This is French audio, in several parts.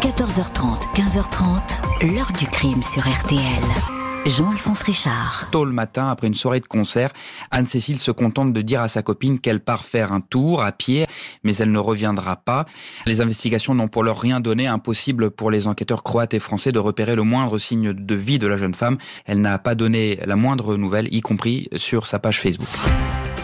14h30, 15h30, l'heure du crime sur RTL. Jean-Alphonse Richard. Tôt le matin, après une soirée de concert, Anne-Cécile se contente de dire à sa copine qu'elle part faire un tour à pied, mais elle ne reviendra pas. Les investigations n'ont pour leur rien donné, impossible pour les enquêteurs croates et français de repérer le moindre signe de vie de la jeune femme. Elle n'a pas donné la moindre nouvelle, y compris sur sa page Facebook.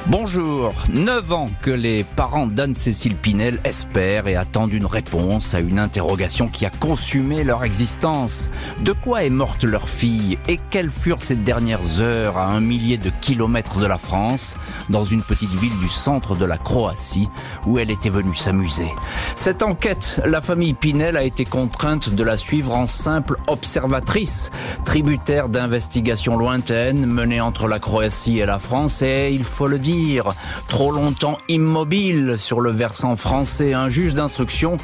Bonjour, 9 ans que les parents d'Anne-Cécile Pinel espèrent et attendent une réponse à une interrogation qui a consumé leur existence. De quoi est morte leur fille et quelles furent ces dernières heures à un millier de kilomètres de la France, dans une petite ville du centre de la Croatie où elle était venue s'amuser? Cette enquête, la famille Pinel a été contrainte de la suivre en simple observatrice, tributaire d'investigations lointaines menées entre la Croatie et la France et, il faut le dire, trop longtemps immobile sur le versant français, un juge d'instruction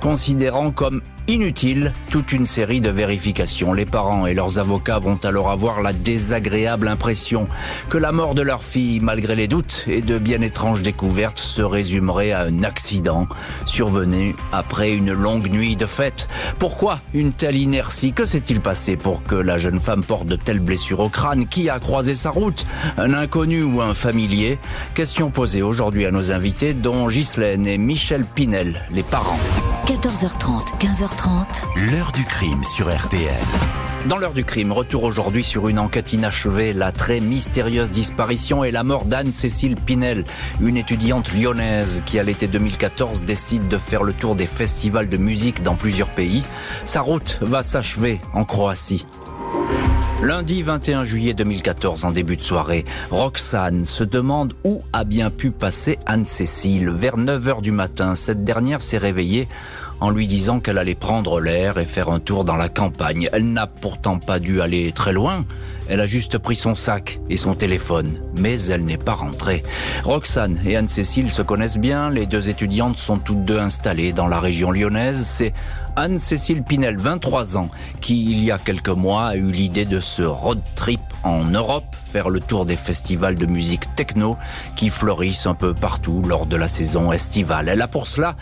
considérant comme inutile toute une série de vérifications. Les parents et leurs avocats vont alors avoir la désagréable impression que la mort de leur fille, malgré les doutes et de bien étranges découvertes, se résumerait à un accident survenu après une longue nuit de fête. Pourquoi une telle inertie? Que s'est-il passé pour que la jeune femme porte de telles blessures au crâne? Qui a croisé sa route? Un inconnu ou un familier? Question posée aujourd'hui à nos invités, dont Ghislaine et Michel Pinel, les parents. 14h30, 15h30. L'heure du crime sur RTL. Dans l'heure du crime, retour aujourd'hui sur une enquête inachevée, la très mystérieuse disparition et la mort d'Anne-Cécile Pinel, une étudiante lyonnaise qui à l'été 2014 décide de faire le tour des festivals de musique dans plusieurs pays. Sa route va s'achever en Croatie. Lundi 21 juillet 2014, en début de soirée, Roxane se demande où a bien pu passer Anne-Cécile. Vers 9 heures du matin, cette dernière s'est réveillée en lui disant qu'elle allait prendre l'air et faire un tour dans la campagne. Elle n'a pourtant pas dû aller très loin. Elle a juste pris son sac et son téléphone, mais elle n'est pas rentrée. Roxane et Anne-Cécile se connaissent bien, les deux étudiantes sont toutes deux installées dans la région lyonnaise. C'est Anne-Cécile Pinel, 23 ans, qui il y a quelques mois a eu l'idée de ce road trip en Europe, faire le tour des festivals de musique techno qui fleurissent un peu partout lors de la saison estivale. Elle a pour cela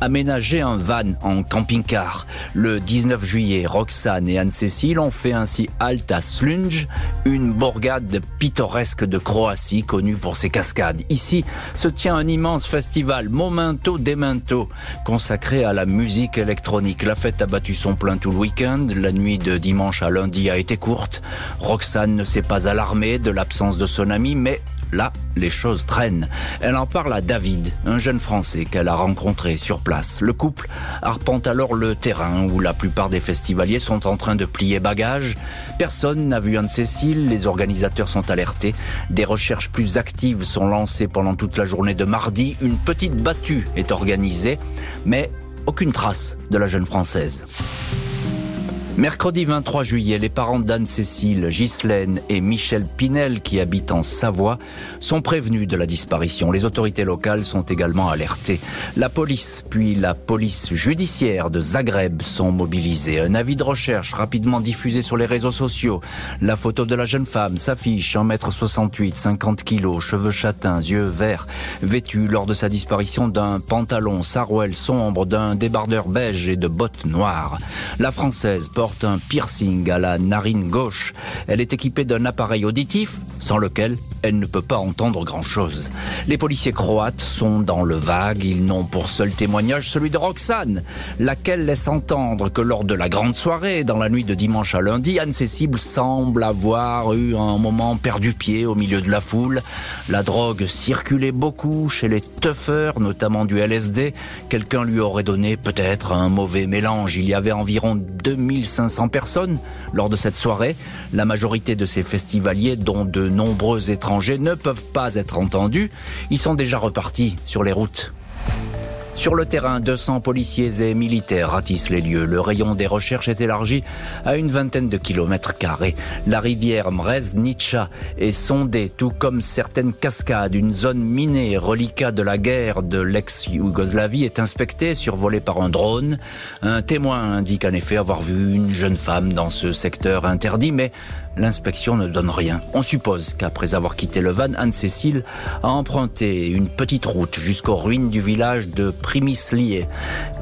aménagé un van en camping-car. Le 19 juillet, Roxane et Anne-Cécile ont fait ainsi halte à Slunj, une bourgade pittoresque de Croatie connue pour ses cascades. Ici se tient un immense festival Momento Demento consacré à la musique électronique. La fête a battu son plein tout le week-end. La nuit de dimanche à lundi a été courte. Roxane ne s'est pas alarmée de l'absence de son ami, mais Là, les choses traînent. Elle en parle à David, un jeune Français qu'elle a rencontré sur place. Le couple arpente alors le terrain où la plupart des festivaliers sont en train de plier bagages. Personne n'a vu Anne-Cécile, les organisateurs sont alertés. Des recherches plus actives sont lancées pendant toute la journée de mardi. Une petite battue est organisée, mais aucune trace de la jeune Française. Mercredi 23 juillet, les parents d'Anne-Cécile, Ghislaine et Michel Pinel, qui habitent en Savoie, sont prévenus de la disparition. Les autorités locales sont également alertées. La police, puis la police judiciaire de Zagreb sont mobilisées. Un avis de recherche rapidement diffusé sur les réseaux sociaux. La photo de la jeune femme s'affiche 1m68, 50 kg, cheveux châtains, yeux verts, vêtue lors de sa disparition d'un pantalon sarouel sombre, d'un débardeur beige et de bottes noires. La française porte un piercing à la narine gauche. Elle est équipée d'un appareil auditif sans lequel elle ne peut pas entendre grand-chose. Les policiers croates sont dans le vague, ils n'ont pour seul témoignage celui de Roxane, laquelle laisse entendre que lors de la grande soirée, dans la nuit de dimanche à lundi, Anne-Cécile semble avoir eu un moment perdu pied au milieu de la foule. La drogue circulait beaucoup chez les tuffers, notamment du LSD. Quelqu'un lui aurait donné peut-être un mauvais mélange. Il y avait environ 2500 personnes lors de cette soirée. La majorité de ces festivaliers, dont de nombreux étrangers, ne peuvent pas être entendus. Ils sont déjà repartis sur les routes. Sur le terrain, 200 policiers et militaires ratissent les lieux. Le rayon des recherches est élargi à une vingtaine de kilomètres carrés. La rivière Mreznica est sondée, tout comme certaines cascades. Une zone minée, reliquat de la guerre de l'ex-Yougoslavie, est inspectée, survolée par un drone. Un témoin indique en effet avoir vu une jeune femme dans ce secteur interdit, mais l'inspection ne donne rien. On suppose qu'après avoir quitté le van, Anne-Cécile a emprunté une petite route jusqu'aux ruines du village de Primislier,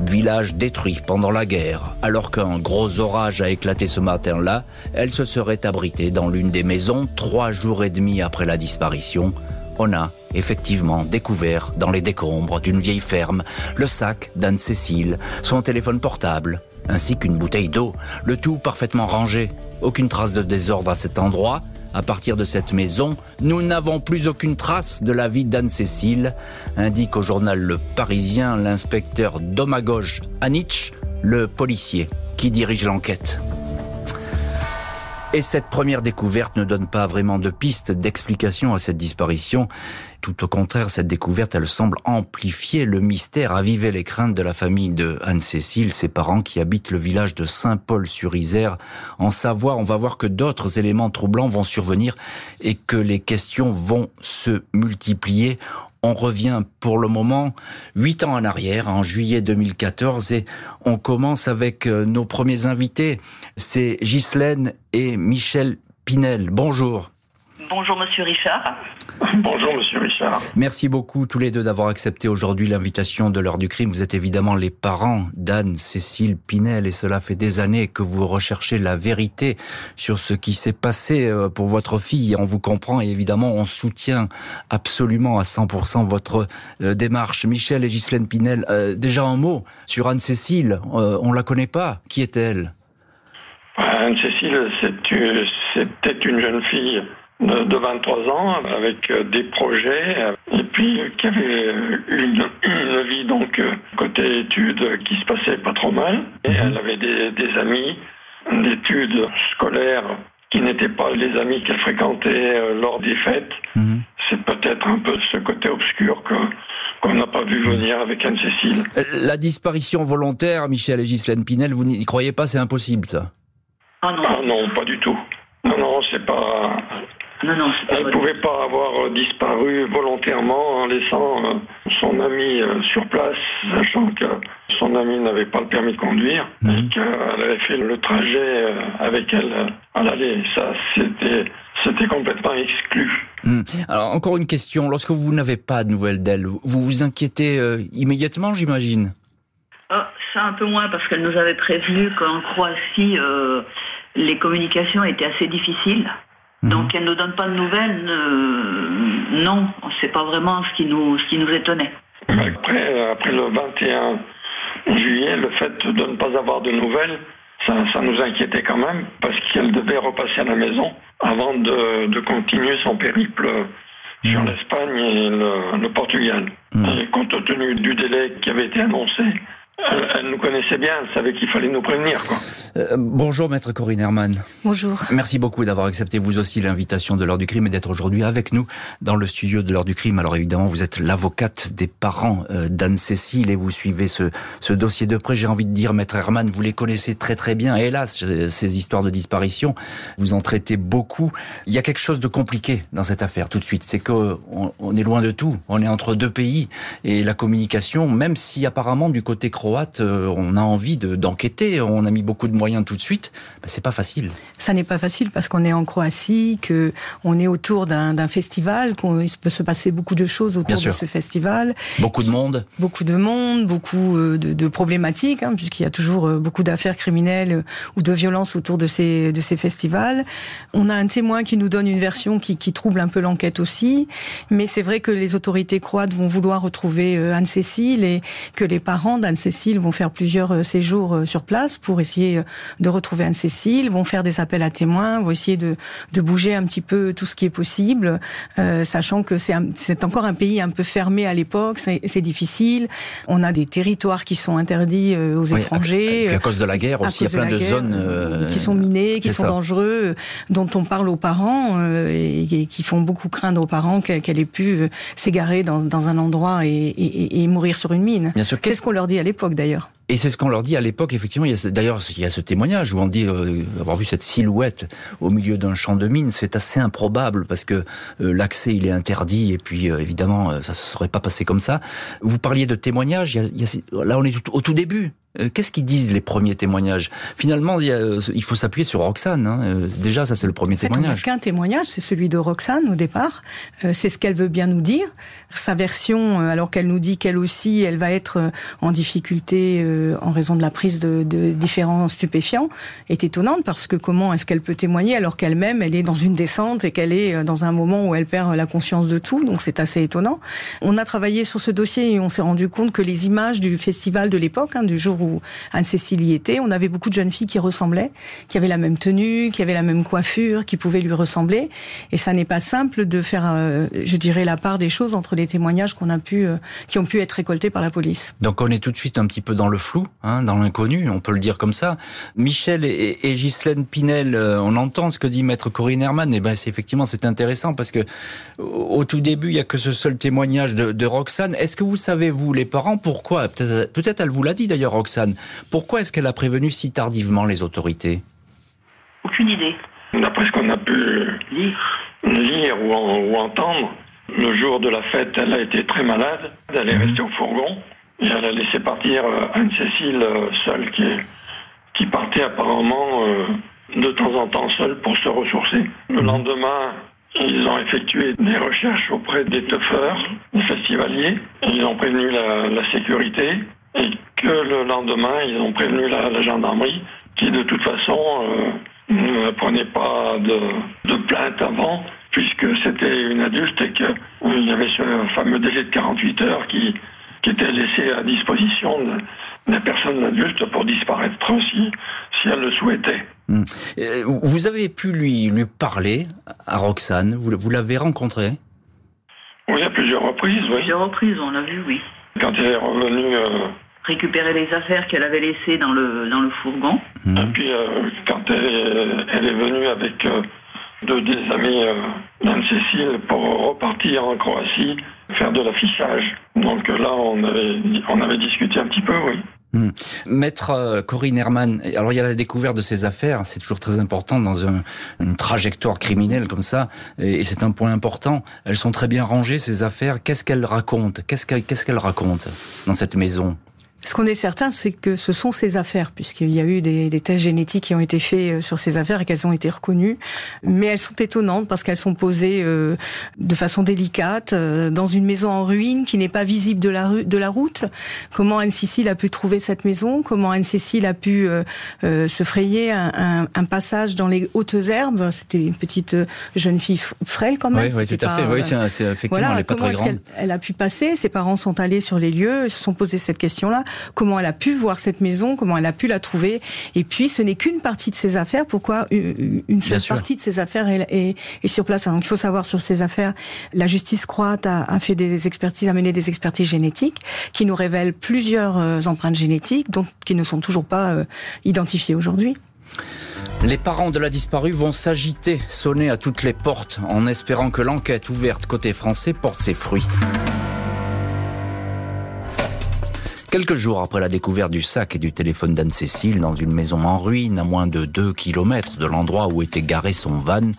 village détruit pendant la guerre. Alors qu'un gros orage a éclaté ce matin-là, elle se serait abritée dans l'une des maisons trois jours et demi après la disparition on a effectivement découvert dans les décombres d'une vieille ferme le sac d'Anne-Cécile, son téléphone portable, ainsi qu'une bouteille d'eau, le tout parfaitement rangé. Aucune trace de désordre à cet endroit. À partir de cette maison, nous n'avons plus aucune trace de la vie d'Anne-Cécile, indique au journal Le Parisien l'inspecteur Domagoj Anich, le policier qui dirige l'enquête. Et cette première découverte ne donne pas vraiment de piste d'explication à cette disparition. Tout au contraire, cette découverte, elle semble amplifier le mystère, aviver les craintes de la famille de Anne-Cécile, ses parents qui habitent le village de Saint-Paul-sur-Isère. En Savoie, on va voir que d'autres éléments troublants vont survenir et que les questions vont se multiplier. On revient pour le moment huit ans en arrière, en juillet 2014, et on commence avec euh, nos premiers invités. C'est Ghislaine et Michel Pinel. Bonjour. Bonjour Monsieur Richard. Bonjour Monsieur Richard. Merci beaucoup tous les deux d'avoir accepté aujourd'hui l'invitation de l'heure du crime. Vous êtes évidemment les parents d'Anne Cécile Pinel et cela fait des années que vous recherchez la vérité sur ce qui s'est passé euh, pour votre fille. On vous comprend et évidemment on soutient absolument à 100% votre euh, démarche. Michel et Ghislaine Pinel, euh, déjà un mot sur Anne Cécile. on la connaît pas. Qui est-elle? Anne-Cécile, c'était une jeune fille de, 23 ans avec euh, des projets et puis euh, qui avait une, une vie donc euh, côté études qui se passait pas trop mal et mhm. elle avait des, des amis d'études scolaires qui n'étaient pas les amis qu'elle fréquentait lors des fêtes. Mhm. C'est peut-être un peu ce côté obscur que qu'on n'a pas vu venir avec Anne-Cécile. La disparition volontaire, Michel et Ghislaine Pinel, vous n'y croyez pas, c'est impossible ça? Ah non. ah non, pas du tout. Non, non, c'est pas. Elle ne pouvait pas avoir euh, disparu volontairement en laissant euh, son ami euh, sur place, sachant que son ami n'avait pas le permis de conduire mhm. et qu'elle avait fait le trajet avec elle à l'aller. Ça, c'était, c'était complètement exclu. Mhm. Alors, encore une question. Lorsque vous n'avez pas de nouvelles d'elle, vous vous inquiétez immédiatement, j'imagine? Ah, Ça, un peu moins, parce qu'elle nous avait prévenu qu'en Croatie, les communications étaient assez difficiles. Mhm. Donc elle ne donne pas de nouvelles. Euh, non, c'est pas vraiment ce qui nous, ce qui nous étonnait. Après, après le 21 juillet, le fait de ne pas avoir de nouvelles, ça, ça nous inquiétait quand même parce qu'elle devait repasser à la maison avant de, de continuer son périple sur mhm. l'Espagne et le, le Portugal. Mhm. Et compte tenu du délai qui avait été annoncé, elle, nous connaissait bien, elle savait qu'il fallait nous prévenir. Quoi. Euh, bonjour Maître Corinne Herman. Bonjour. Merci beaucoup d'avoir accepté vous aussi l'invitation de l'heure du crime et d'être aujourd'hui avec nous dans le studio de l'heure du crime. Alors évidemment, vous êtes l'avocate des parents euh, d'Anne-Cécile et vous suivez ce, ce dossier de près. J'ai envie de dire, Maître Herman, vous les connaissez très très bien. Hélas, ces histoires de disparition, vous en traitez beaucoup. Il y a quelque chose de compliqué dans cette affaire tout de suite. C'est qu'on on est loin de tout. On est entre deux pays et la communication, même si apparemment du côté croate, euh, on a envie d'enquêter, on a mis beaucoup de moyens tout de suite, bah, c'est pas facile. Ça n'est pas facile parce qu'on est en Croatie, que on est autour d'un festival, qu'il peut se passer beaucoup de choses autour de ce festival. Beaucoup de monde. Beaucoup de monde, beaucoup euh, de, problématiques, hein, puisqu'il y a toujours euh, beaucoup d'affaires criminelles ou de violences autour de ces, de ces festivals. On a un témoin qui nous donne une version qui, qui trouble un peu l'enquête aussi, mais c'est vrai que les autorités croates vont vouloir retrouver Anne-Cécile et que les parents d'Anne-Cécile vont faire plusieurs euh, séjours euh, sur place pour essayer euh, de retrouver Anne-Cécile, vont faire des appels à témoins, vont essayer de, de bouger un petit peu tout ce qui est possible, sachant que c'est encore un pays un peu fermé à l'époque, c'est difficile. On a des territoires qui sont interdits aux étrangers. À, cause de la guerre aussi, il y a plein de, zones qui sont minées, qui sont dangereux, dont on parle aux parents et, qui font beaucoup craindre aux parents qu'elle ait pu s'égarer dans, dans, un endroit et, et, et, mourir sur une mine. C'est ce qu'on leur dit à l'époque? D'ailleurs. Et c'est ce qu'on leur dit à l'époque, effectivement. D'ailleurs, il y a ce témoignage où on dit euh, avoir vu cette silhouette au milieu d'un champ de mine. C'est assez improbable parce que euh, l'accès, il est interdit et puis euh, évidemment, ça ne se serait pas passé comme ça. Vous parliez de témoignages. là, on est au tout début. Qu'est-ce qu'ils disent les premiers témoignages? Finalement, il, faut s'appuyer sur Roxane. Hein. Déjà, ça c'est le premier témoignage. qu'un témoignage, c'est celui de Roxane au départ. c'est ce qu'elle veut bien nous dire. Sa version, alors qu'elle nous dit qu'elle aussi, elle va être en difficulté en raison de la prise de, différents stupéfiants, est étonnante parce que comment est-ce qu'elle peut témoigner alors qu'elle-même, elle est dans une descente et qu'elle est dans un moment où elle perd la conscience de tout. Donc c'est assez étonnant. On a travaillé sur ce dossier et on s'est rendu compte que les images du festival de l'époque, hein, du jour où Anne-Cécile y était, on avait beaucoup de jeunes filles qui ressemblaient, qui avaient la même tenue, qui avaient la même coiffure, qui pouvaient lui ressembler. Et ça n'est pas simple de faire, euh, je dirais, la part des choses entre les témoignages qu'on a pu, euh, qui ont pu être récoltés par la police. Donc on est tout de suite un petit peu dans le flou, hein, dans l'inconnu, on peut le dire comme ça. Michel et, et Ghislaine Pinel, euh, on entend ce que dit maître Corinne Herman. Et eh ben c'est effectivement c'est intéressant parce que au tout début il y a que ce seul témoignage de, de Roxane. Est-ce que vous savez vous les parents pourquoi Peut-être peut elle vous l'a dit d'ailleurs Roxane. Pourquoi est-ce qu'elle a prévenu si tardivement les autorités? Aucune idée. D'après ce qu'on a pu lire, ou, entendre, le jour de la fête, elle a été très malade. Elle est mhm. restée au fourgon et elle a laissé partir euh, Anne-Cécile euh, seule qui, qui partait apparemment euh, de temps en temps seule pour se ressourcer. Le mhm. lendemain, ils ont effectué des recherches auprès des teufeurs, des festivaliers. Ils ont prévenu la sécurité et que le lendemain, ils ont prévenu la, gendarmerie qui, de toute façon, euh, ne prenait pas de, plainte avant, puisque c'était une adulte et qu'il y avait ce fameux délai de 48 heures qui, qui était laissé à disposition de, des personnes adultes pour disparaître si, si elles le souhaitaient. Hmm. Vous avez pu lui, lui parler à Roxane, vous, vous l'avez rencontrée? Oui, à plusieurs reprises, oui. Plusieurs reprises, on l'a vu, oui quand elle est revenue. Euh, récupérer les affaires qu'elle avait laissées dans le, dans le fourgon. Mhm. Et puis, euh, quand elle est, elle est, venue avec euh, deux des amis d'Anne-Cécile pour repartir en Croatie, faire de l'affichage. Donc là, on avait, on avait discuté un petit peu, oui. Hmm. Maître euh, Corinne Herman, alors il y a la découverte de ces affaires, c'est toujours très important dans une trajectoire criminelle comme ça, et, c'est un point important. Elles sont très bien rangées ces affaires. Qu'est-ce qu'elles racontent? Qu'est-ce qu'elles qu'est-ce qu'elles racontent dans cette maison? Ce qu'on est certain, c'est que ce sont ces affaires, puisqu'il y a eu des, des, tests génétiques qui ont été faits euh, sur ces affaires et qu'elles ont été reconnues. Mais elles sont étonnantes parce qu'elles sont posées euh, de façon délicate euh, dans une maison en ruine qui n'est pas visible de la, de la route. Comment Anne-Cécile a pu trouver cette maison? Comment Anne-Cécile a pu se frayer un, un, un, passage dans les hautes herbes? C'était une petite jeune fille frêle quand même. Oui, oui tout à fait. Oui, c'est effectivement, voilà, elle est pas comment très grande. elle a pu passer? Ses parents sont allés sur les lieux, se sont posés cette question-là comment elle a pu voir cette maison, comment elle a pu la trouver. Et puis, ce n'est qu'une partie de ses affaires. Pourquoi une seule partie de ses affaires est, sur place Donc, il faut savoir sur ces affaires, la justice croate a, fait des expertises, a mené des expertises génétiques qui nous révèlent plusieurs euh, empreintes génétiques, donc qui ne sont toujours pas euh, identifiées aujourd'hui. Les parents de la disparue vont s'agiter, sonner à toutes les portes, en espérant que l'enquête ouverte côté français porte ses fruits. Quelques jours après la découverte du sac et du téléphone d'Anne-Cécile dans une maison en ruine à moins de 2 kilomètres de l'endroit où était garé son van,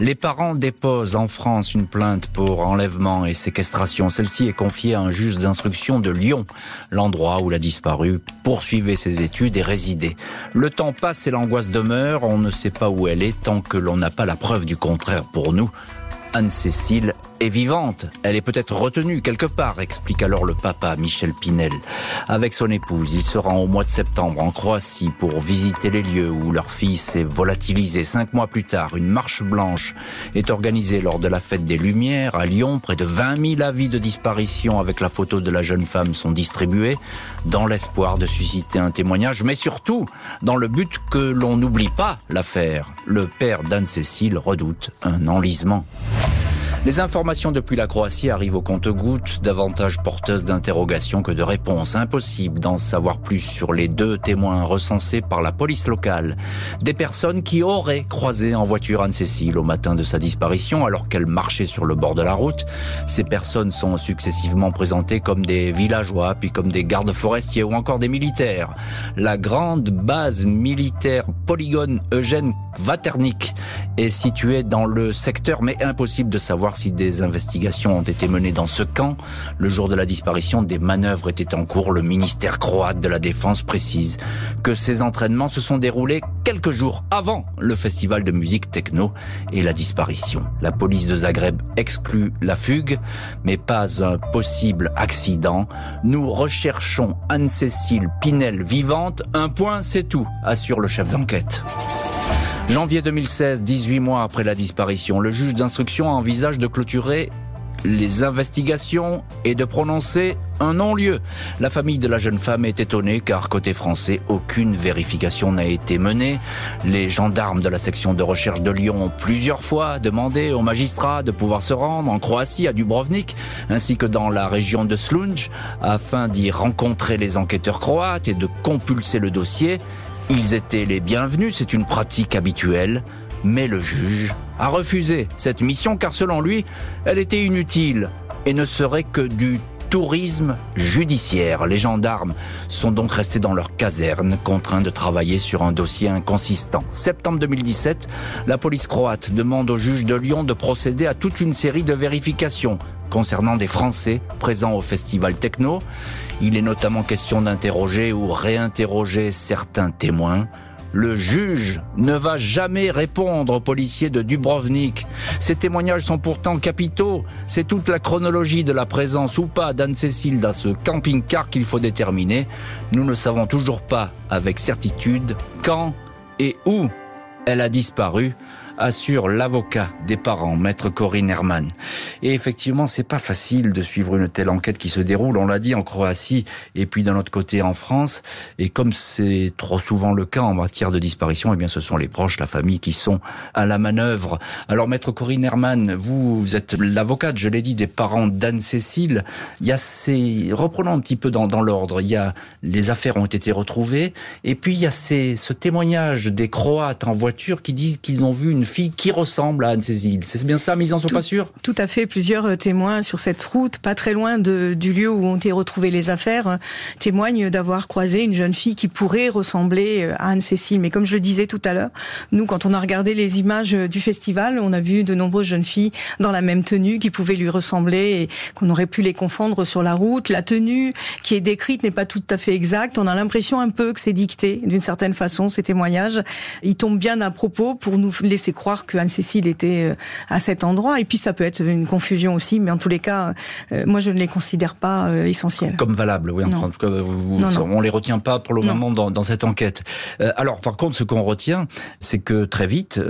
les parents déposent en France une plainte pour enlèvement et séquestration. Celle-ci est confiée à un juge d'instruction de Lyon, l'endroit où la disparue poursuivait ses études et résidait. Le temps passe et l'angoisse demeure, on ne sait pas où elle est tant que l'on n'a pas la preuve du contraire pour nous. Anne-Cécile est vivante. Elle est peut-être retenue quelque part, explique alors le papa Michel Pinel. Avec son épouse, il se rend au mois de septembre en Croatie pour visiter les lieux où leur fille s'est volatilisée. Cinq mois plus tard, une marche blanche est organisée lors de la fête des Lumières à Lyon. Près de 20 000 avis de disparition avec la photo de la jeune femme sont distribués dans l'espoir de susciter un témoignage, mais surtout dans le but que l'on n'oublie pas l'affaire. Le père d'Anne-Cécile redoute un enlisement. Les informations depuis la Croatie arrivent au compte-gouttes, davantage porteuses d'interrogations que de réponses. Impossible d'en savoir plus sur les deux témoins recensés par la police locale. Des personnes qui auraient croisé en voiture Anne-Cécile au matin de sa disparition alors qu'elle marchait sur le bord de la route. Ces personnes sont successivement présentées comme des villageois, puis comme des gardes forestiers ou encore des militaires. La grande base militaire polygone Eugène Vaternik est située dans le secteur, mais impossible de savoir si des investigations ont été menées dans ce camp. Le jour de la disparition, des manœuvres étaient en cours. Le ministère croate de la Défense précise que ces entraînements se sont déroulés quelques jours avant le festival de musique techno et la disparition. La police de Zagreb exclut la fugue, mais pas un possible accident. Nous recherchons Anne-Cécile Pinel vivante. Un point, c'est tout, assure le chef d'enquête. Janvier 2016, 18 mois après la disparition, le juge d'instruction envisage de clôturer les investigations et de prononcer un non-lieu. La famille de la jeune femme est étonnée car côté français, aucune vérification n'a été menée. Les gendarmes de la section de recherche de Lyon ont plusieurs fois demandé aux magistrats de pouvoir se rendre en Croatie, à Dubrovnik, ainsi que dans la région de Slunj, afin d'y rencontrer les enquêteurs croates et de compulser le dossier. Ils étaient les bienvenus, c'est une pratique habituelle, mais le juge a refusé cette mission car selon lui, elle était inutile et ne serait que du tourisme judiciaire. Les gendarmes sont donc restés dans leur caserne, contraints de travailler sur un dossier inconsistant. Septembre 2017, la police croate demande au juge de Lyon de procéder à toute une série de vérifications concernant des Français présents au festival techno. Il est notamment question d'interroger ou réinterroger certains témoins. Le juge ne va jamais répondre aux policiers de Dubrovnik. Ces témoignages sont pourtant capitaux. C'est toute la chronologie de la présence ou pas d'Anne-Cécile dans ce camping-car qu'il faut déterminer. Nous ne savons toujours pas avec certitude quand et où elle a disparu assure l'avocat des parents, maître Corinne Herman. Et effectivement, c'est pas facile de suivre une telle enquête qui se déroule, on l'a dit, en Croatie et puis d'un autre côté en France. Et comme c'est trop souvent le cas en matière de disparition, eh bien, ce sont les proches, la famille qui sont à la manœuvre. Alors, maître Corinne Herman, vous, vous êtes l'avocate, je l'ai dit, des parents d'Anne-Cécile. Il y a ces, reprenons un petit peu dans, dans l'ordre. Il y a, les affaires ont été retrouvées. Et puis, il y a ces, ce témoignage des Croates en voiture qui disent qu'ils ont vu une fille qui ressemble à Anne-Cécile. C'est bien ça, mais ils n'en sont pas sûrs? Tout à fait. Plusieurs euh, témoins sur cette route, pas très loin de, du lieu où ont été retrouvées les affaires, euh, témoignent d'avoir croisé une jeune fille qui pourrait ressembler euh, à Anne-Cécile. Mais comme je le disais tout à l'heure, nous, quand on a regardé les images du festival, on a vu de nombreuses jeunes filles dans la même tenue qui pouvaient lui ressembler et qu'on aurait pu les confondre sur la route. La tenue qui est décrite n'est pas tout à fait exacte. On a l'impression un peu que c'est dicté d'une certaine façon, ces témoignages. Ils tombent bien à propos pour nous laisser croire que Anne-Cécile était euh, à cet endroit. Et puis ça peut être une confusion aussi, mais en tous les cas, euh, moi je ne les considère pas euh, essentiels. Comme valables, oui. en tout cas, vous, on les retient pas pour le moment dans, dans, cette enquête. alors, par contre, ce qu'on retient, c'est que très vite,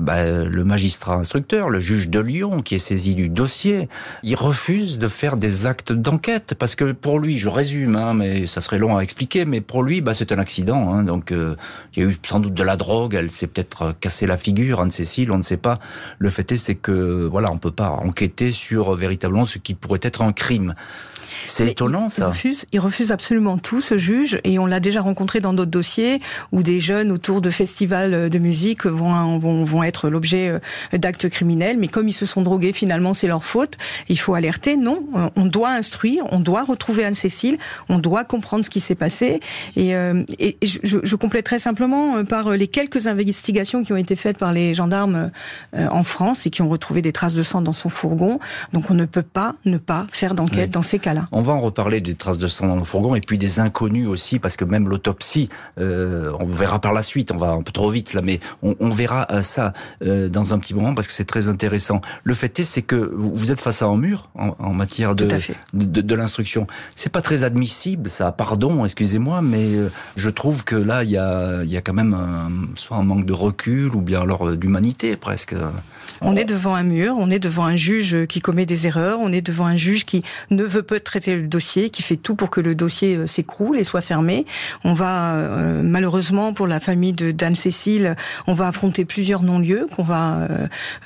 bah, le magistrat instructeur, le juge de Lyon, qui est saisi du dossier, il refuse de faire des actes d'enquête parce que pour lui, je résume, hein, mais ça serait long à expliquer, mais pour lui, bah, c'est un accident. Hein, donc, il y a eu sans doute de la drogue, elle s'est peut-être cassé la figure, Anne-Cécile, on ne sait pas. Le fait est, c'est que voilà, on peut pas enquêter sur véritablement ce qui pourrait être un crime. C'est étonnant, ça. Il refuse, il refuse absolument tout, ce juge, et on l'a déjà rencontré dans d'autres dossiers où des jeunes autour de festivals de musique vont, vont, vont être l'objet euh, d'actes criminels, mais comme ils se sont drogués, finalement, c'est leur faute. Il faut alerter. Non, euh, on doit instruire, on doit retrouver Anne-Cécile, on doit comprendre ce qui s'est passé. Et, euh, et je, je compléterai simplement par les quelques investigations qui ont été faites par les gendarmes en France et qui ont retrouvé des traces de sang dans son fourgon. Donc on ne peut pas ne pas faire d'enquête dans ces cas-là. On va en reparler des traces de sang dans le fourgon et puis des inconnus aussi, parce que même l'autopsie, euh, on verra par la suite, on va un peu trop vite là, mais on, on verra euh, ça euh, dans un petit moment parce que c'est très intéressant. Le fait est, c'est que vous êtes face à un mur en, en matière de, de, de, l'instruction. C'est pas très admissible, ça. Pardon, excusez-moi, mais euh, je trouve que là, il y a, y a quand même un, soit un manque de recul ou bien alors l'humanité presque. On est devant un mur, on est devant un juge qui commet des erreurs, on est devant un juge qui ne veut pas traiter le dossier, qui fait tout pour que le dossier euh, s'écroule et soit fermé. On va euh, malheureusement pour la famille de d'Anne-Cécile, on va affronter plusieurs non-lieux qu'on va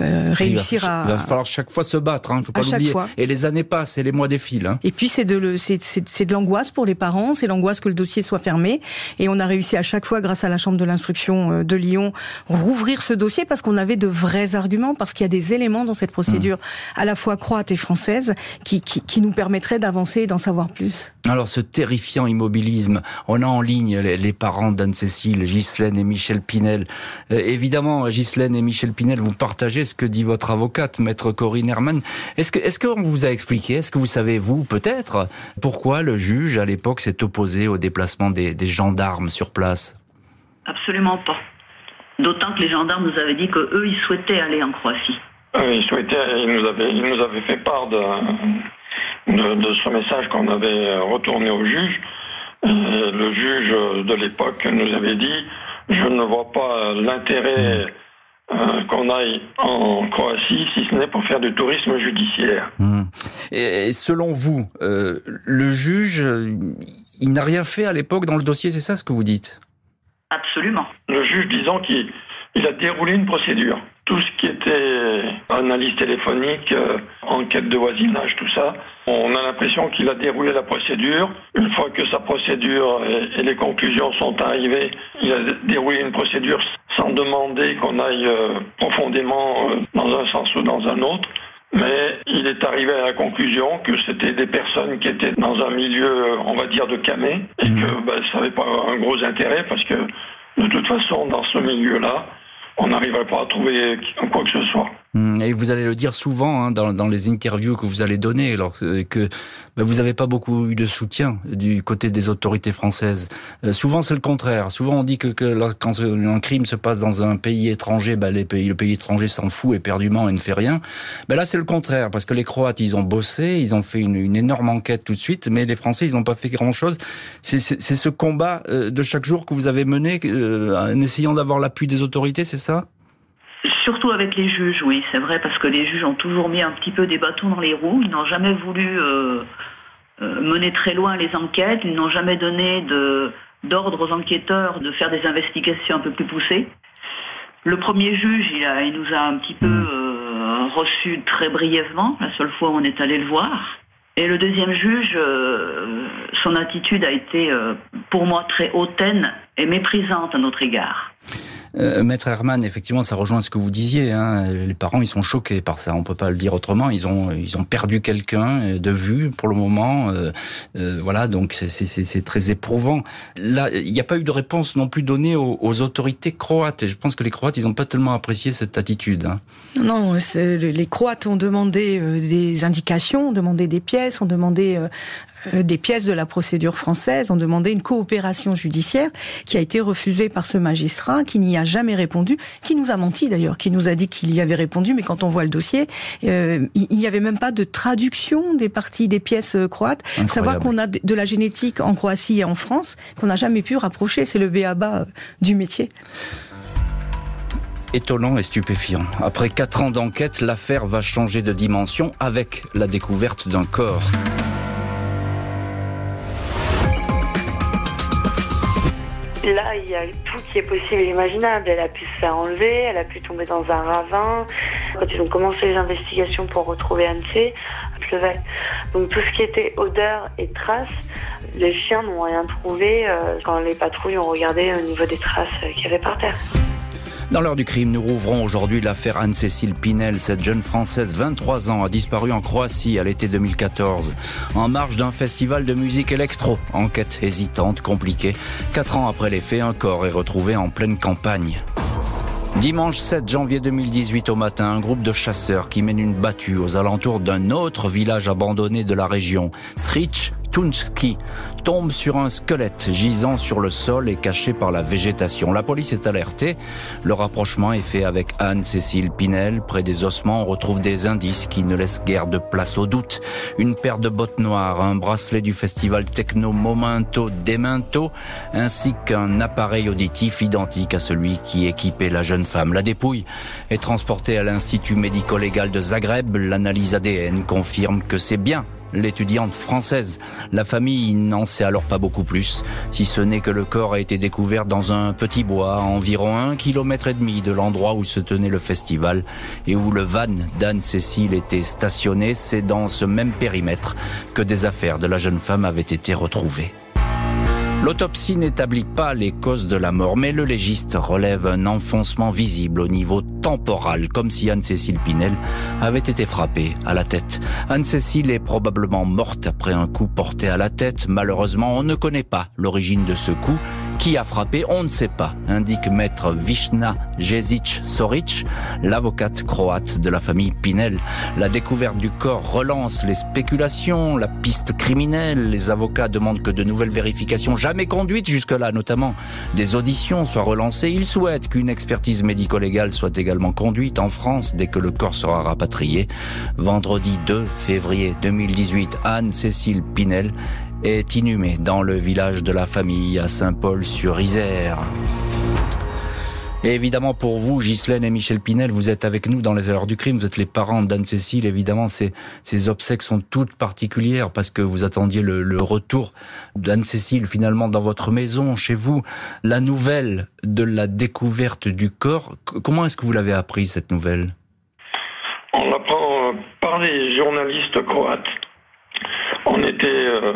euh, réussir à. Il va falloir chaque fois se battre, hein, faut pas l'oublier. Et les années passent et les mois défilent. Hein. Et puis c'est de c'est de l'angoisse pour les parents, c'est l'angoisse que le dossier soit fermé. Et on a réussi à chaque fois, grâce à la Chambre de l'instruction de Lyon, rouvrir ce dossier parce qu'on avait de vrais arguments parce qu'il y a des éléments dans cette procédure, à la fois croate et française, qui, qui, nous permettraient d'avancer et d'en savoir plus. Alors, ce terrifiant immobilisme, on a en ligne les, parents d'Anne-Cécile, Ghislaine et Michel Pinel. Euh, évidemment, Ghislaine et Michel Pinel, vous partagez ce que dit votre avocate, maître Corinne Herman. Est-ce que, est-ce qu'on vous a expliqué, est-ce que vous savez, vous, peut-être, pourquoi le juge, à l'époque, s'est opposé au déplacement des, des gendarmes sur place? Absolument pas. D'autant que les gendarmes nous avaient dit qu'eux, ils souhaitaient aller en Croatie. Ah ils souhaitaient, ils nous avaient, ils nous avaient fait part de, de, ce message qu'on avait retourné au juge. le juge de l'époque nous avait dit Je ne vois pas l'intérêt euh, qu'on aille en Croatie si ce n'est pour faire du tourisme judiciaire. Mmh. Et, selon vous, euh, le juge, il n'a rien fait à l'époque dans le dossier, c'est ça ce que vous dites? Absolument. Le juge, disons qu'il il a déroulé une procédure. Tout ce qui était analyse téléphonique, euh, enquête de voisinage, tout ça, on a l'impression qu'il a déroulé la procédure. Une fois que sa procédure et, les conclusions sont arrivées, il a déroulé une procédure sans demander qu'on aille euh, profondément euh, dans un sens ou dans un autre. Mais il est arrivé à la conclusion que c'était des personnes qui étaient dans un milieu, on va dire, de camé, et mmh. que ben, ça n'avait pas un gros intérêt parce que de toute façon, dans ce milieu-là, on n'arriverait pas à trouver quoi que ce soit. Hmm, et vous allez le dire souvent hein, dans, dans, les interviews que vous allez donner, alors que ben, vous n'avez pas beaucoup eu de soutien du côté des autorités françaises. Euh, souvent, c'est le contraire. Souvent, on dit que, que quand un crime se passe dans un pays étranger, ben, les pays, le pays étranger s'en fout éperdument et ne fait rien. Ben, là, c'est le contraire, parce que les Croates, ils ont bossé, ils ont fait une, une énorme enquête tout de suite, mais les Français, ils n'ont pas fait grand-chose. C'est ce combat euh, de chaque jour que vous avez mené euh, en essayant d'avoir l'appui des autorités, c'est ça? Surtout avec les juges, oui, c'est vrai, parce que les juges ont toujours mis un petit peu des bâtons dans les roues. Ils n'ont jamais voulu euh, euh, mener très loin les enquêtes. Ils n'ont jamais donné d'ordre aux enquêteurs de faire des investigations un peu plus poussées. Le premier juge, il, a, il nous a un petit peu mmh. euh, reçu très brièvement, la seule fois où on est allé le voir. Et le deuxième juge, son attitude a été pour moi très hautaine et méprisante à notre égard. Euh, Maître Herman, effectivement, ça rejoint ce que vous disiez. Hein. Les parents, ils sont choqués par ça. On peut pas le dire autrement. Ils ont, ils ont perdu quelqu'un de vue pour le moment. Euh, euh, voilà, donc c'est très éprouvant. Là, il n'y a pas eu de réponse non plus donnée aux, autorités croates. Je pense que les Croates, ils n'ont pas tellement apprécié cette attitude. Hein. Non, les Croates ont demandé des indications, ont demandé des pièces, ont demandé des pièces de la procédure française, ont demandé une coopération judiciaire qui a été refusée par ce magistrat, qui n'y a jamais répondu, qui nous a menti d'ailleurs, qui nous a dit qu'il y avait répondu, mais quand on voit le dossier, euh, il n'y avait même pas de traduction des parties des pièces euh, croates. Savoir qu'on a de la génétique en Croatie et en France qu'on n'a jamais pu rapprocher, c'est le béaba euh, du métier étonnant et stupéfiant. Après quatre ans d'enquête, l'affaire va changer de dimension avec la découverte d'un corps. Là, il y a tout qui est possible et imaginable. Elle a pu se faire enlever, elle a pu tomber dans un ravin. Quand ils ont commencé les investigations pour retrouver Anne C, pleuvait. Donc tout ce qui était odeur et traces, les chiens n'ont rien trouvé euh, quand les patrouilles ont regardé au niveau des traces qu'il y avait par terre. Dans l'heure du crime, nous rouvrons aujourd'hui l'affaire Anne-Cécile Pinel. Cette jeune Française, 23 ans, a disparu en Croatie à l'été 2014, en marge d'un festival de musique électro. Enquête hésitante, compliquée. Quatre ans après les faits, un corps est retrouvé en pleine campagne. Dimanche 7 janvier 2018 au matin, un groupe de chasseurs qui mène une battue aux alentours d'un autre village abandonné de la région, Trich Tunski tombe sur un squelette gisant sur le sol et caché par la végétation. La police est alertée. Le rapprochement est fait avec Anne-Cécile Pinel. Près des ossements, on retrouve des indices qui ne laissent guère de place au doute. Une paire de bottes noires, un bracelet du festival techno Momento Demento, ainsi qu'un appareil auditif identique à celui qui équipait la jeune femme. La dépouille est transportée à l'Institut médico-légal de Zagreb. L'analyse ADN confirme que c'est bien l'étudiante française. La famille n'en sait alors pas beaucoup plus, si ce n'est que le corps a été découvert dans un petit bois à environ un kilomètre et demi de l'endroit où se tenait le festival et où le van d'Anne-Cécile était stationné. C'est dans ce même périmètre que des affaires de la jeune femme avaient été retrouvées. L'autopsie n'établit pas les causes de la mort, mais le légiste relève un enfoncement visible au niveau temporal, comme si Anne-Cécile Pinel avait été frappée à la tête. Anne-Cécile est probablement morte après un coup porté à la tête. Malheureusement, on ne connaît pas l'origine de ce coup. Qui a frappé On ne sait pas, indique maître Vishna Jezic Soric, l'avocate croate de la famille Pinel. La découverte du corps relance les spéculations, la piste criminelle. Les avocats demandent que de nouvelles vérifications jamais conduites jusque-là, notamment des auditions, soient relancées. Ils souhaitent qu'une expertise médico-légale soit également conduite en France dès que le corps sera rapatrié. Vendredi 2 février 2018, Anne-Cécile Pinel est inhumé dans le village de la famille à Saint-Paul-sur-Isère. Et évidemment, pour vous, Ghislaine et Michel Pinel, vous êtes avec nous dans les heures du crime. Vous êtes les parents d'Anne-Cécile. Évidemment, ces, ces obsèques sont toutes particulières parce que vous attendiez le, le retour d'Anne-Cécile finalement dans votre maison, chez vous. La nouvelle de la découverte du corps, comment est-ce que vous l'avez appris, cette nouvelle? On l'apprend par les journalistes croates on était euh,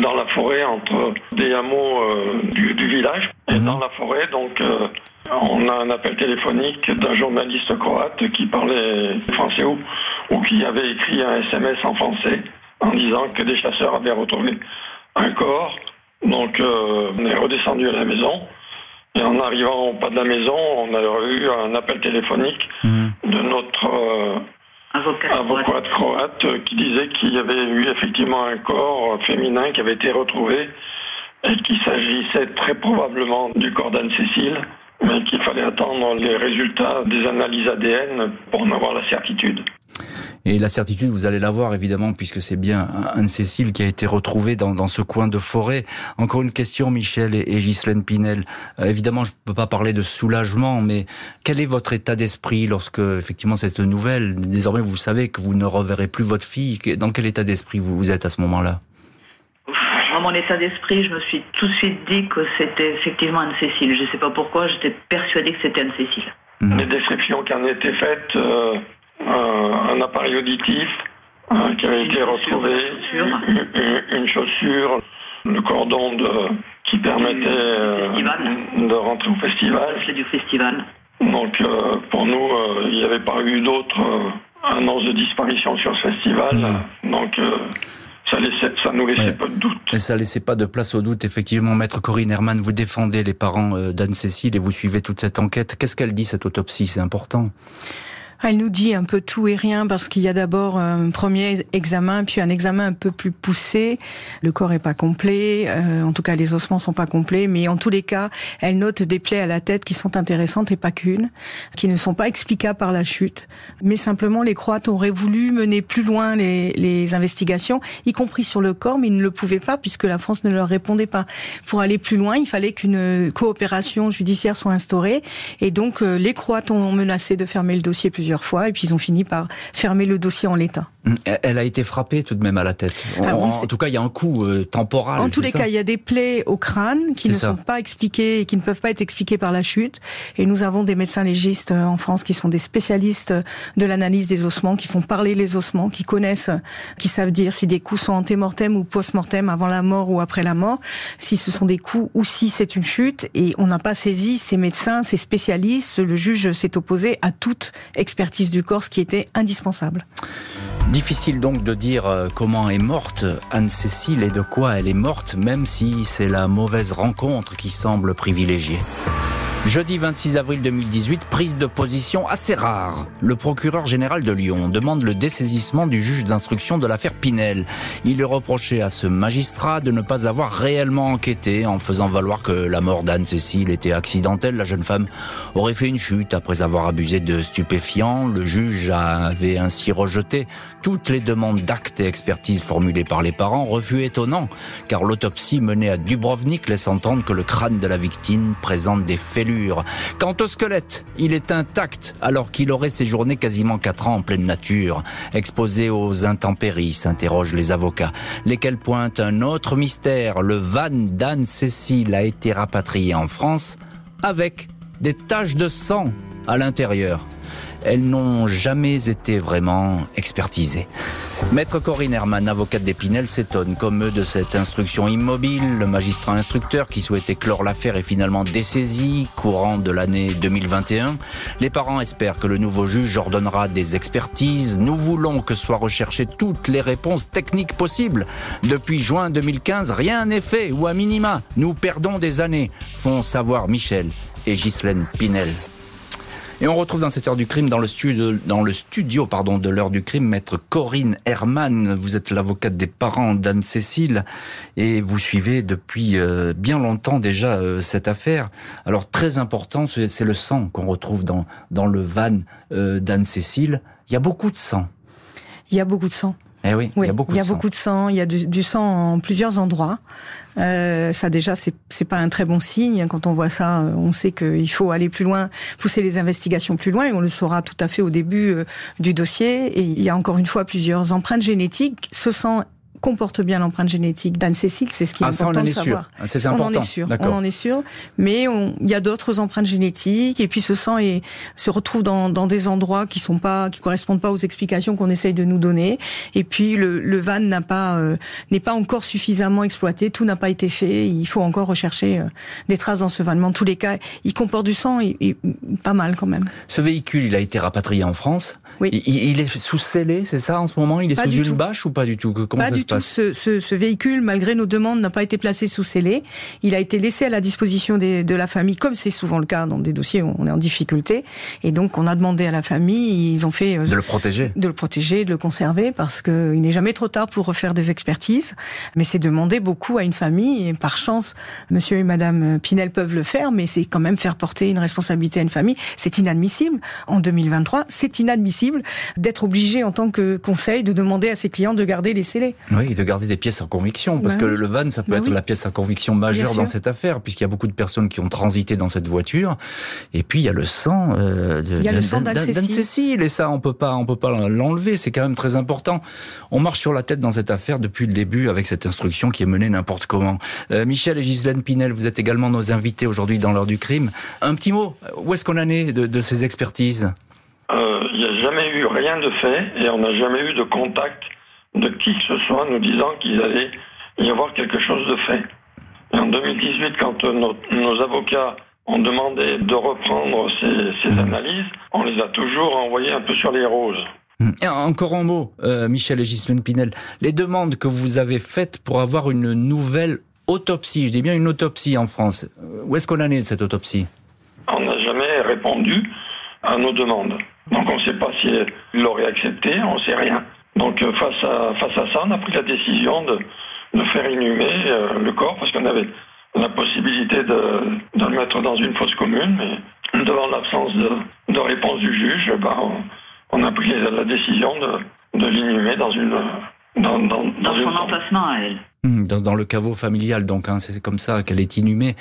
dans la forêt entre des hameaux euh, du, village et mhm. dans la forêt, donc euh, on a un appel téléphonique d'un journaliste croate qui parlait français ou, ou qui avait écrit un SMS en français en disant que des chasseurs avaient retrouvé un corps. Donc on est redescendu à la maison. Et en arrivant au pas de la maison, on a eu un appel téléphonique mhm. de notre avocat croate euh, qui disait qu'il y avait eu effectivement un corps féminin qui avait été retrouvé et qu'il s'agissait très probablement du corps d'Anne-Cécile, mais qu'il fallait attendre les résultats des analyses ADN pour en avoir la certitude. Et la certitude, vous allez l'avoir évidemment, puisque c'est bien Anne-Cécile qui a été retrouvée dans, dans, ce coin de forêt. Encore une question, Michel et, et Ghislaine Pinel. Euh, évidemment, je ne peux pas parler de soulagement, mais quel est votre état d'esprit lorsque, effectivement, cette nouvelle, désormais vous savez que vous ne reverrez plus votre fille, dans quel état d'esprit vous, vous êtes à ce moment-là? Dans mon état d'esprit, je me suis tout de suite dit que c'était effectivement Anne-Cécile. Je ne sais pas pourquoi, j'étais persuadée que c'était Anne-Cécile. Les descriptions qui en étaient faites euh, un appareil auditif qui avait été retrouvé, une, chaussure, le cordon de, qui permettait euh, de rentrer au festival. C'est du festival. Donc euh, pour nous, euh, il n'y avait pas eu d'autres annonces de disparition sur ce festival. Hmm. Donc ça, laissait, ça nous laissait pas de doute. Et ça laissait pas de place au doute. Effectivement, Maître Corinne Herman, vous défendez les parents d'Anne-Cécile et vous suivez toute cette enquête. Qu'est-ce qu'elle dit, cette autopsie? C'est important. Elle nous dit un peu tout et rien parce qu'il y a d'abord un premier examen, puis un examen un peu plus poussé. Le corps est pas complet, euh, en tout cas les ossements sont pas complets, mais en tous les cas, elle note des plaies à la tête qui sont intéressantes et pas qu'une, qui ne sont pas explicables par la chute, mais simplement les Croates auraient voulu mener plus loin les, les investigations, y compris sur le corps, mais ils ne le pouvaient pas puisque la France ne leur répondait pas. Pour aller plus loin, il fallait qu'une coopération judiciaire soit instaurée, et donc euh, les Croates ont menacé de fermer le dossier plusieurs fois, et puis ils ont fini par fermer le dossier en l'état. Elle a été frappée tout de même à la tête. en, tout cas, il y a un coup euh, temporal. En tous les cas, il y a des plaies au crâne qui ne sont pas expliquées et qui ne peuvent pas être expliquées par la chute. Et nous avons des médecins légistes euh, en France qui sont des spécialistes de l'analyse des ossements, qui font parler les ossements, qui connaissent, qui savent dire si des coups sont antémortem ou post-mortem avant la mort ou après la mort, si ce sont des coups ou si c'est une chute. Et on n'a pas saisi ces médecins, ces spécialistes. Le juge s'est opposé à toute expertise du corps, ce qui était indispensable. Difficile donc de dire euh, comment est morte Anne-Cécile et de quoi elle est morte, même si c'est la mauvaise rencontre qui semble privilégiée. Jeudi 26 avril 2018, prise de position assez rare. Le procureur général de Lyon demande le dessaisissement du juge d'instruction de l'affaire Pinel. Il est reproché à ce magistrat de ne pas avoir réellement enquêté en faisant valoir que la mort d'Anne-Cécile était accidentelle. La jeune femme aurait fait une chute après avoir abusé de stupéfiants. Le juge avait ainsi rejeté toutes les demandes d'actes et expertises formulées par les parents. Refus étonnant, car l'autopsie menée à Dubrovnik laisse entendre que le crâne de la victime présente des fêlures Quant au squelette, il est intact alors qu'il aurait séjourné quasiment 4 ans en pleine nature. Exposé aux intempéries, s'interrogent les avocats, lesquels pointent un autre mystère. Le van d'Anne-Cécile a été rapatrié en France avec des taches de sang à l'intérieur elles n'ont jamais été vraiment expertisées. Maître Corinne Herman, avocate d'Épinel, s'étonne comme eux de cette instruction immobile. Le magistrat instructeur qui souhaitait clore l'affaire est finalement dessaisi courant de l'année 2021. Les parents espèrent que le nouveau juge ordonnera des expertises. Nous voulons que soient recherchées toutes les réponses techniques possibles. Depuis juin 2015, rien n'est fait ou à minima, nous perdons des années, font savoir Michel et Ghislaine Pinel. Et on retrouve dans cette heure du crime, dans le studio, pardon, de l'heure du crime, maître Corinne Herman. Vous êtes l'avocate des parents d'Anne-Cécile et vous suivez depuis euh, bien longtemps déjà euh, cette affaire. Alors très important, c'est le sang qu'on retrouve dans, dans le van euh, d'Anne-Cécile. Il y a beaucoup de sang. Il y a beaucoup de sang. Eh oui, il y a beaucoup il y a de sang. beaucoup de sang. Il y a du, sang en plusieurs endroits. Euh, ça déjà, c'est c'est pas un très bon signe. Quand on voit ça, euh, on sait qu'il faut aller plus loin, pousser les investigations plus loin, et on le saura tout à fait au début euh, du dossier. Et il y a encore une fois plusieurs empreintes génétiques. Ce sang comporte bien l'empreinte génétique d'Anne-Cécile, c'est ce qui est ah, important on en de est savoir. Sûr. C'est important. On en est sûr. On en est sûr. Mais il y a d'autres empreintes génétiques et puis ce sang est, se retrouve dans, dans, des endroits qui sont pas, qui correspondent pas aux explications qu'on essaye de nous donner. Et puis le, le van n'a pas, euh, n'est pas encore suffisamment exploité. Tout n'a pas été fait. Il faut encore rechercher euh, des traces dans ce van. Mais en tous les cas, il comporte du sang et, et pas mal quand même. Ce véhicule, il a été rapatrié en France. Oui. Il, il est sous scellé, c'est ça en ce moment? Il est pas sous une bâche ou pas du tout? Comment pas ça du se tout. passe? Ce, ce, ce, véhicule, malgré nos demandes, n'a pas été placé sous scellé. Il a été laissé à la disposition des, de la famille, comme c'est souvent le cas dans des dossiers où on est en difficulté. Et donc, on a demandé à la famille, ils ont fait... Euh, de le protéger. De le protéger, de le conserver, parce qu'il n'est jamais trop tard pour refaire des expertises. Mais c'est demander beaucoup à une famille, et par chance, monsieur et madame Pinel peuvent le faire, mais c'est quand même faire porter une responsabilité à une famille. C'est inadmissible. En 2023, c'est inadmissible d'être obligé en tant que conseil de demander à ses clients de garder les scellés. Oui, de garder des pièces à conviction, parce Bah que oui. le van, ça peut Bah être oui. la pièce à conviction majeure dans cette affaire, puisqu'il y a beaucoup de personnes qui ont transité dans cette voiture. Et puis il y a le sang euh, d'Anne-Cécile. et ça, on peut pas, on peut pas l'enlever. C'est quand même très important. On marche sur la tête dans cette affaire depuis le début avec cette instruction qui est menée n'importe comment. Euh, Michel et Ghislaine Pinel, vous êtes également nos invités aujourd'hui dans l'heure du crime. Un petit mot. Où est-ce qu'on en est de, de ces expertises? Il n'y a jamais eu rien de fait et on n'a jamais eu de contact de qui que ce soit nous disant qu'il allait y avoir quelque chose de fait. Et en 2018, quand euh, nos, nos avocats ont demandé de reprendre ces, ces Mhm. analyses, on les a toujours envoyés un peu sur les roses. Et encore un mot, euh, Michel et Ghislaine Pinel. Les demandes que vous avez faites pour avoir une nouvelle autopsie, je dis bien une autopsie en France, euh, où est-ce qu'on en est de cette autopsie? On n'a jamais répondu à nos demandes. Donc on ne sait pas s'ils l'auraient accepté, on ne sait rien. Donc euh, face à, face à ça, on a pris la décision de, de faire inhumer euh, le corps parce qu'on avait la possibilité de, de le mettre dans une fosse commune, mais devant l'absence de, de réponse du juge, ben, on, on a pris la décision de, de l'inhumer dans une dans, dans, dans Dans une son emplacement à elle. Hum, dans, dans le caveau familial, donc hein, c'est comme ça qu'elle est inhumée.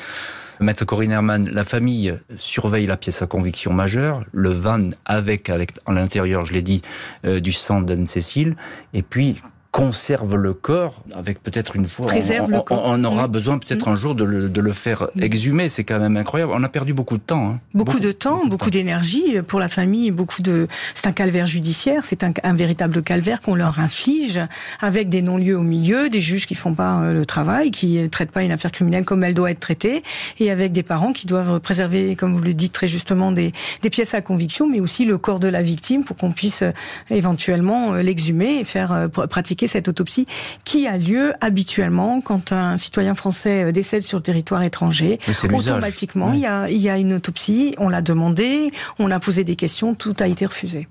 Maître Corinne Herman, la famille surveille la pièce à conviction majeure, le van avec, avec à l'intérieur, je l'ai dit, euh, du sang d'Anne-Cécile, et puis conserve le corps avec peut-être une fois Préserve on, le on- corps. on aura besoin peut-être un jour de le, de le faire exhumer c'est quand même incroyable on a perdu beaucoup de temps hein. Beaucoup, de temps, beaucoup, d'énergie pour la famille, beaucoup de. C'est un calvaire judiciaire, c'est un, un véritable calvaire qu'on leur inflige, avec des non-lieux au milieu, des juges qui font pas euh, le travail, qui ne traitent pas une affaire criminelle comme elle doit être traitée, et avec des parents qui doivent préserver, comme vous le dites très justement, des, des pièces à conviction, mais aussi le corps de la victime pour qu'on puisse euh, éventuellement euh, l'exhumer et faire euh, pr- pratiquer pratiquer cette autopsie qui a lieu habituellement quand un citoyen français décède sur le territoire étranger. Automatiquement, il, y a, il y a une autopsie, on l'a demandé, on a posé des questions, tout a été refusé.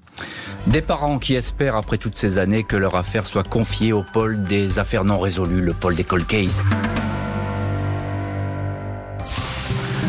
Des parents qui espèrent, après toutes ces années, que leur affaire soit confiée au pôle des affaires non résolues, le pôle des cold cases.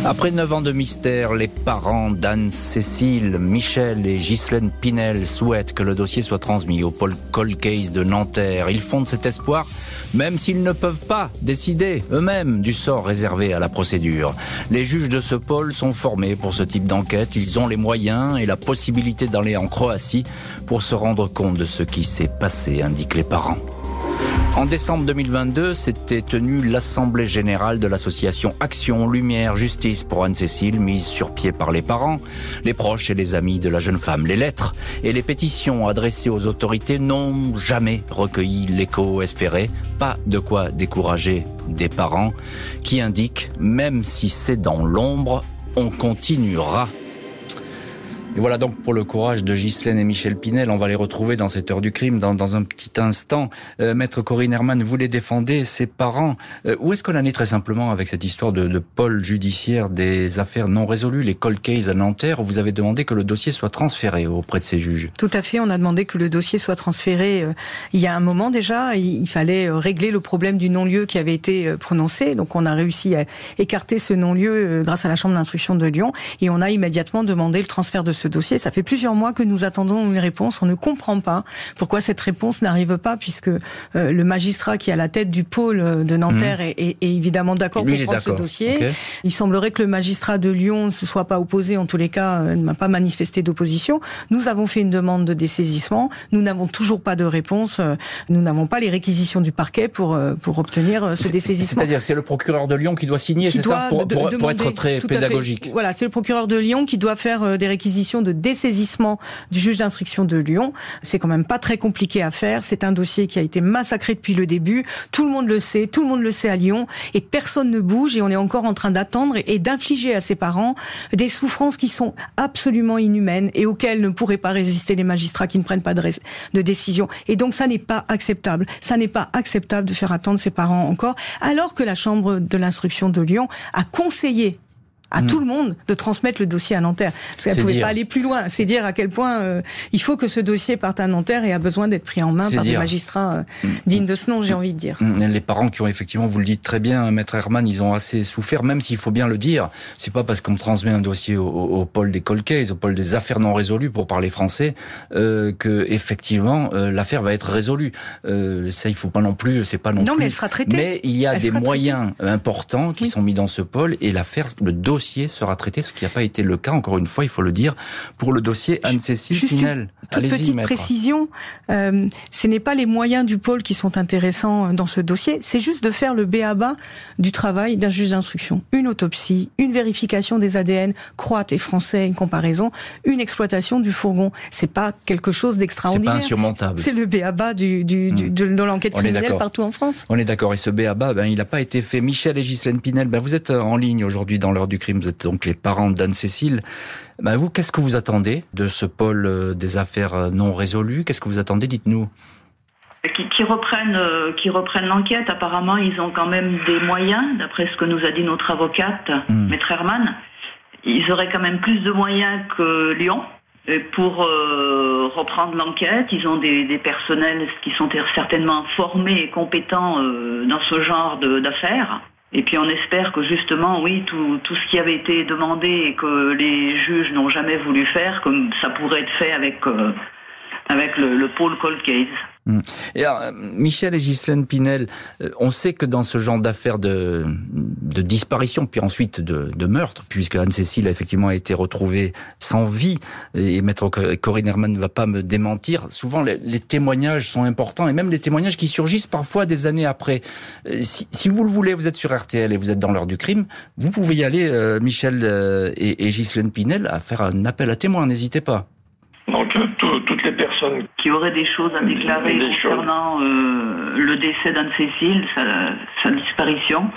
Après neuf ans de mystère, les parents d'Anne-Cécile, Michel et Ghislaine Pinel souhaitent que le dossier soit transmis au pôle Cold Case de Nanterre. Ils fondent cet espoir, même s'ils ne peuvent pas décider eux-mêmes du sort réservé à la procédure. Les juges de ce pôle sont formés pour ce type d'enquête. Ils ont les moyens et la possibilité d'aller en Croatie pour se rendre compte de ce qui s'est passé, indiquent les parents. En décembre 2022, s'était tenue l'Assemblée générale de l'association Action, Lumière, Justice pour Anne-Cécile, mise sur pied par les parents, les proches et les amis de la jeune femme. Les lettres et les pétitions adressées aux autorités n'ont jamais recueilli l'écho espéré. Pas de quoi décourager des parents qui indiquent, même si c'est dans l'ombre, on continuera et voilà donc pour le courage de Ghislaine et Michel Pinel. On va les retrouver dans cette heure du crime dans, un petit instant. Euh, Maître Corinne Herman, vous les défendez, ses parents. Euh, où est-ce qu'on en est très simplement avec cette histoire de, de pôle judiciaire des affaires non résolues, les cold cases à Nanterre, où vous avez demandé que le dossier soit transféré auprès de ces juges? Tout à fait, on a demandé que le dossier soit transféré euh, il y a un moment déjà. Il, fallait régler le problème du non-lieu qui avait été prononcé. Donc on a réussi à écarter ce non-lieu grâce à la Chambre d'instruction de Lyon et on a immédiatement demandé le transfert de ce dossier. Ça fait plusieurs mois que nous attendons une réponse. On ne comprend pas pourquoi cette réponse n'arrive pas, puisque euh, le magistrat qui est à la tête du pôle euh, de Nanterre mmh. est, est, évidemment d'accord pour prendre ce dossier. Okay. Il semblerait que le magistrat de Lyon ne se soit pas opposé, en tous les cas, euh, ne m'a pas manifesté d'opposition. Nous avons fait une demande de dessaisissement. Nous n'avons toujours pas de réponse. Nous n'avons pas les réquisitions du parquet pour pour obtenir ce dessaisissement. C'est-à-dire c'est le procureur de Lyon qui doit signer, c'est ça, pour, pour, pour, être très pédagogique. Voilà, c'est le procureur de Lyon qui doit faire des réquisitions de dessaisissement du juge d'instruction de Lyon. C'est quand même pas très compliqué à faire. C'est un dossier qui a été massacré depuis le début. Tout le monde le sait, tout le monde le sait à Lyon, et personne ne bouge. Et on est encore en train d'attendre et d'infliger à ses parents des souffrances qui sont absolument inhumaines et auxquelles ne pourraient pas résister les magistrats qui ne prennent pas de, de décision. Et donc ça n'est pas acceptable. Ça n'est pas acceptable de faire attendre ses parents encore, alors que la Chambre de l'instruction de Lyon a conseillé à mmh. tout le monde de transmettre le dossier à Nanterre. Parce qu'elle ne pouvait dire. pas aller plus loin. C'est dire à quel point euh, il faut que ce dossier parte à Nanterre et a besoin d'être pris en main par dire. des magistrats euh, mmh. dignes de ce nom, j'ai mmh. envie de dire. Les parents qui ont effectivement, vous le dites très bien, Maître Herman, ils ont assez souffert, même s'il faut bien le dire. C'est pas parce qu'on transmet un dossier au, au, pôle des cold cases, au pôle des affaires non résolues, pour parler français, euh, que effectivement euh, l'affaire va être résolue. Euh, ça, il faut pas non plus, c'est pas non, non plus. mais elle sera traitée. Mais il y a elle des moyens traitée. importants qui sont mis dans ce pôle et l'affaire, le dossier sera traité ce qui n'a pas été le cas, encore une fois, il faut le dire, pour le dossier Anne-Cécile Pinel. Toute petite maître. précision, euh, ce n'est pas les moyens du pôle qui sont intéressants dans ce dossier, c'est juste de faire le béaba du travail d'un juge d'instruction. Une autopsie, une vérification des ADN croate et français, une comparaison, une exploitation du fourgon. C'est pas quelque chose d'extraordinaire. C'est pas insurmontable. C'est le béaba du, du, du, de, de l'enquête criminelle partout en France. On est d'accord. Et ce béaba, ben, il n'a pas été fait. Michel et Ghislaine Pinel, ben, vous êtes en ligne aujourd'hui dans l'heure du crime. Vous êtes donc les parents d'Anne-Cécile. Ben vous, qu'est-ce que vous attendez de ce pôle euh, des affaires non résolues? Qu'est-ce que vous attendez? Dites-nous. Qui, qui, reprennent, euh, qui reprennent l'enquête. Apparemment, ils ont quand même des moyens, d'après ce que nous a dit notre avocate, mmh. Maître Herman. Ils auraient quand même plus de moyens que Lyon pour euh, reprendre l'enquête. Ils ont des, des, personnels qui sont certainement formés et compétents euh, dans ce genre d'affaires. Et puis on espère que justement, oui, tout, tout, ce qui avait été demandé et que les juges n'ont jamais voulu faire, comme ça pourrait être fait avec, euh, avec le, le pôle case. Et alors, Michel et Ghislaine Pinel, euh, on sait que dans ce genre d'affaires de, de, disparition, puis ensuite de, de meurtre, puisque Anne-Cécile a effectivement été retrouvée sans vie, et Maître Corinne Herman ne va pas me démentir, souvent les, témoignages sont importants, et même les témoignages qui surgissent parfois des années après. Euh, si, si vous le voulez, vous êtes sur RTL et vous êtes dans l'heure du crime, vous pouvez y aller, euh, Michel euh, et, et Ghislaine Pinel, à faire un appel à témoins, n'hésitez pas. Donc toutes les personnes qui auraient des choses à déclarer des concernant euh, le décès d'Anne-Cécile, sa, sa, disparition,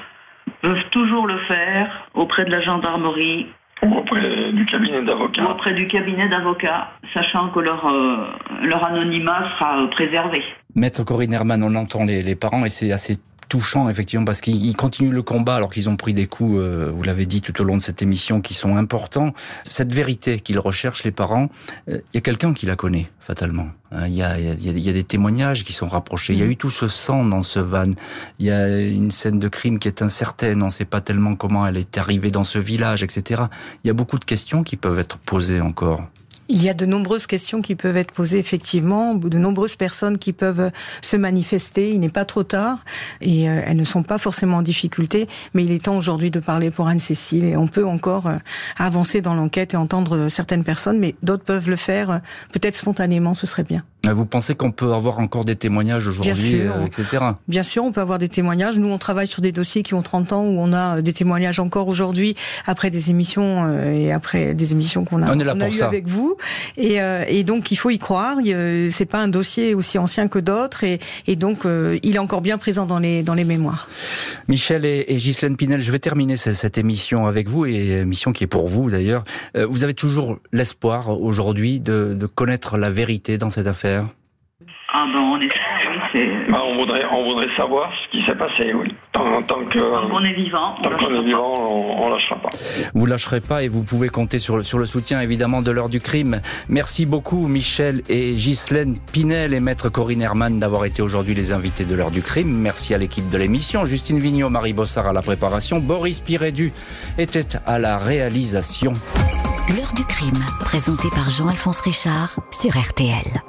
peuvent toujours le faire auprès de la gendarmerie. Ou auprès du cabinet d'avocats. Ou auprès du cabinet d'avocats, sachant que leur, euh, leur anonymat sera préservé. Maître Corinne Herman, on entend les, les parents et c'est assez touchant effectivement parce qu'ils continuent le combat alors qu'ils ont pris des coups, euh, vous l'avez dit tout au long de cette émission, qui sont importants. Cette vérité qu'ils recherchent les parents, il y a quelqu'un qui la connaît fatalement. Il y, a, y, a, y, a, des témoignages qui sont rapprochés. Il y a eu tout ce sang dans ce van. Il y a une scène de crime qui est incertaine. On ne sait pas tellement comment elle est arrivée dans ce village, etc. Il y a beaucoup de questions qui peuvent être posées encore. Il y a de nombreuses questions qui peuvent être posées effectivement, de nombreuses personnes qui peuvent se manifester. Il n'est pas trop tard et euh, elles ne sont pas forcément en difficulté, mais il est temps aujourd'hui de parler pour Anne-Cécile et on peut encore euh, avancer dans l'enquête et entendre certaines personnes, mais d'autres peuvent le faire euh, peut-être spontanément, ce serait bien. Vous pensez qu'on peut avoir encore des témoignages aujourd'hui, etc. Bien sûr, on peut avoir des témoignages. Nous, on travaille sur des dossiers qui ont 30 ans où on a des témoignages encore aujourd'hui après des émissions et après des émissions qu'on a, on, on a eues avec vous. Et, euh, et, donc il faut y croire. C'est pas un dossier aussi ancien que d'autres, et, et, donc euh, il est encore bien présent dans les dans les mémoires. Michel et, et Ghislaine Pinel, je vais terminer cette, cette, émission avec vous et émission qui est pour vous d'ailleurs. Euh, vous avez toujours l'espoir aujourd'hui de, de connaître la vérité dans cette affaire. Ah ben on est bah, on, voudrait, on voudrait savoir ce qui s'est passé, oui. Tant, tant que, tant qu'on est vivant, tant qu'on est vivant, on, on lâchera pas. Vous lâcherez pas et vous pouvez compter sur, sur le soutien évidemment de l'heure du crime. Merci beaucoup Michel et Ghislaine Pinel et maître Corinne Herman d'avoir été aujourd'hui les invités de l'heure du crime. Merci à l'équipe de l'émission, Justine Vignot, Marie Bossard à la préparation, Boris Pirédu était à la réalisation. L'heure du crime, présenté par Jean-Alphonse Richard sur RTL.